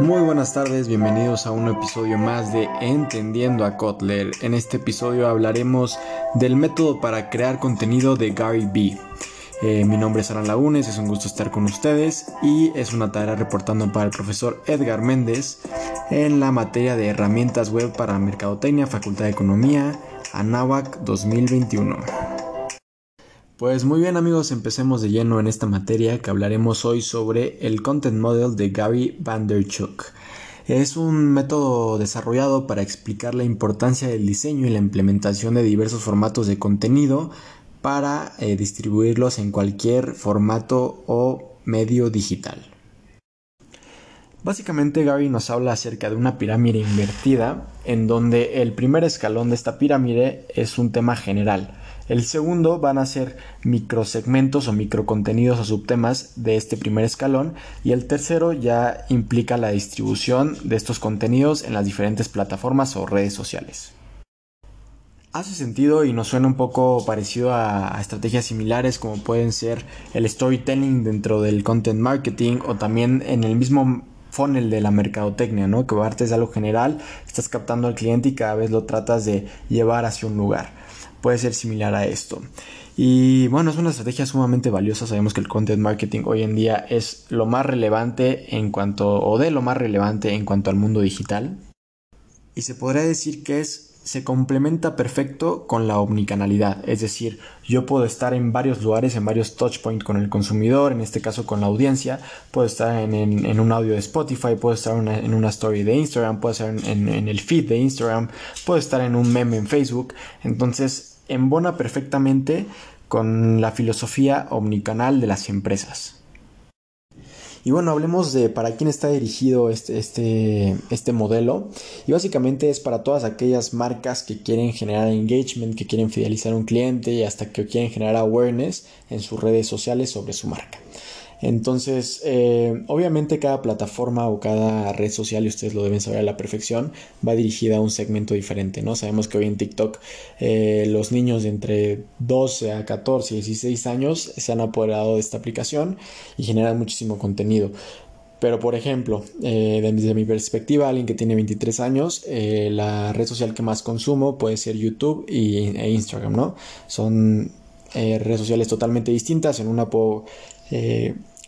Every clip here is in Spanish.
Muy buenas tardes, bienvenidos a un episodio más de Entendiendo a Kotler. En este episodio hablaremos del método para crear contenido de Gary Vee. Eh, mi nombre es Alan Lagunes, es un gusto estar con ustedes y es una tarea reportando para el profesor Edgar Méndez en la materia de herramientas web para Mercadotecnia, Facultad de Economía, Anáhuac 2021. Pues muy bien amigos, empecemos de lleno en esta materia que hablaremos hoy sobre el Content Model de Gary Vanderchuk. Es un método desarrollado para explicar la importancia del diseño y la implementación de diversos formatos de contenido para eh, distribuirlos en cualquier formato o medio digital. Básicamente Gary nos habla acerca de una pirámide invertida en donde el primer escalón de esta pirámide es un tema general. El segundo van a ser microsegmentos o microcontenidos o subtemas de este primer escalón y el tercero ya implica la distribución de estos contenidos en las diferentes plataformas o redes sociales. Hace sentido y nos suena un poco parecido a, estrategias similares como pueden ser el storytelling dentro del content marketing o también en el mismo funnel de la mercadotecnia, ¿no? Que partes de algo general, estás captando al cliente y cada vez lo tratas de llevar hacia un lugar. Puede ser similar a esto. Y bueno, es una estrategia sumamente valiosa. Sabemos que el content marketing hoy en día es lo más relevante en cuanto, o de lo más relevante en cuanto al mundo digital. Y se podría decir que es se complementa perfecto con la omnicanalidad, es decir, yo puedo estar en varios lugares, en varios touchpoints con el consumidor, en este caso con la audiencia, puedo estar en, un audio de Spotify, puedo estar en una story de Instagram, puedo estar en, en el feed de Instagram, puedo estar en un meme en Facebook, entonces embona perfectamente con la filosofía omnicanal de las empresas. Y bueno, hablemos de para quién está dirigido este, este, este modelo. Y básicamente es para todas aquellas marcas que quieren generar engagement, que quieren fidelizar a un cliente y hasta que quieren generar awareness en sus redes sociales sobre su marca. Entonces, eh, obviamente cada plataforma o cada red social, y ustedes lo deben saber a la perfección, va dirigida a un segmento diferente, ¿no? Sabemos que hoy en TikTok eh, los niños de entre 12 a 14 y 16 años se han apoderado de esta aplicación y generan muchísimo contenido. Pero, por ejemplo, eh, desde mi perspectiva, alguien que tiene 23 años, la red social que más consumo puede ser YouTube y, e Instagram, ¿no? Son redes sociales totalmente distintas. En una puedo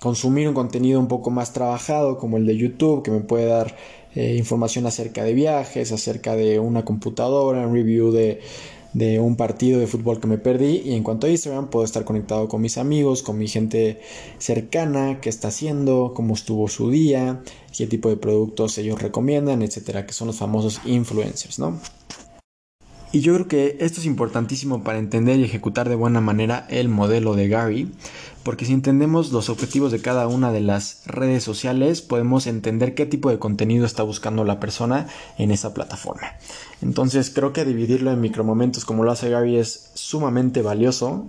consumir un contenido un poco más trabajado como el de YouTube que me puede dar eh, información acerca de viajes, acerca de una computadora, un review de, de un partido de fútbol que me perdí y en cuanto a Instagram puedo estar conectado con mis amigos, con mi gente cercana, qué está haciendo, cómo estuvo su día, qué tipo de productos ellos recomiendan, etcétera, que son los famosos influencers, ¿no? Y yo creo que esto es importantísimo para entender y ejecutar de buena manera el modelo de Gary, porque si entendemos los objetivos de cada una de las redes sociales, podemos entender qué tipo de contenido está buscando la persona en esa plataforma. Entonces creo que dividirlo en micromomentos como lo hace Gary es sumamente valioso.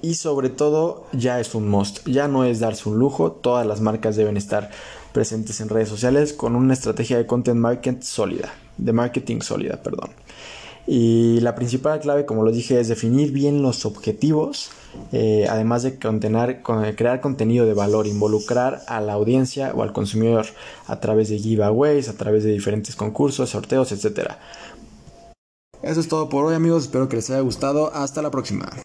Y sobre todo ya es un must, ya no es darse un lujo, todas las marcas deben estar presentes en redes sociales con una estrategia de content marketing sólida, de marketing sólida, perdón. Y la principal clave, como lo dije, es definir bien los objetivos, eh, además de crear contenido de valor, involucrar a la audiencia o al consumidor a través de giveaways, a través de diferentes concursos, sorteos, etc. Eso es todo por hoy amigos, espero que les haya gustado, hasta la próxima.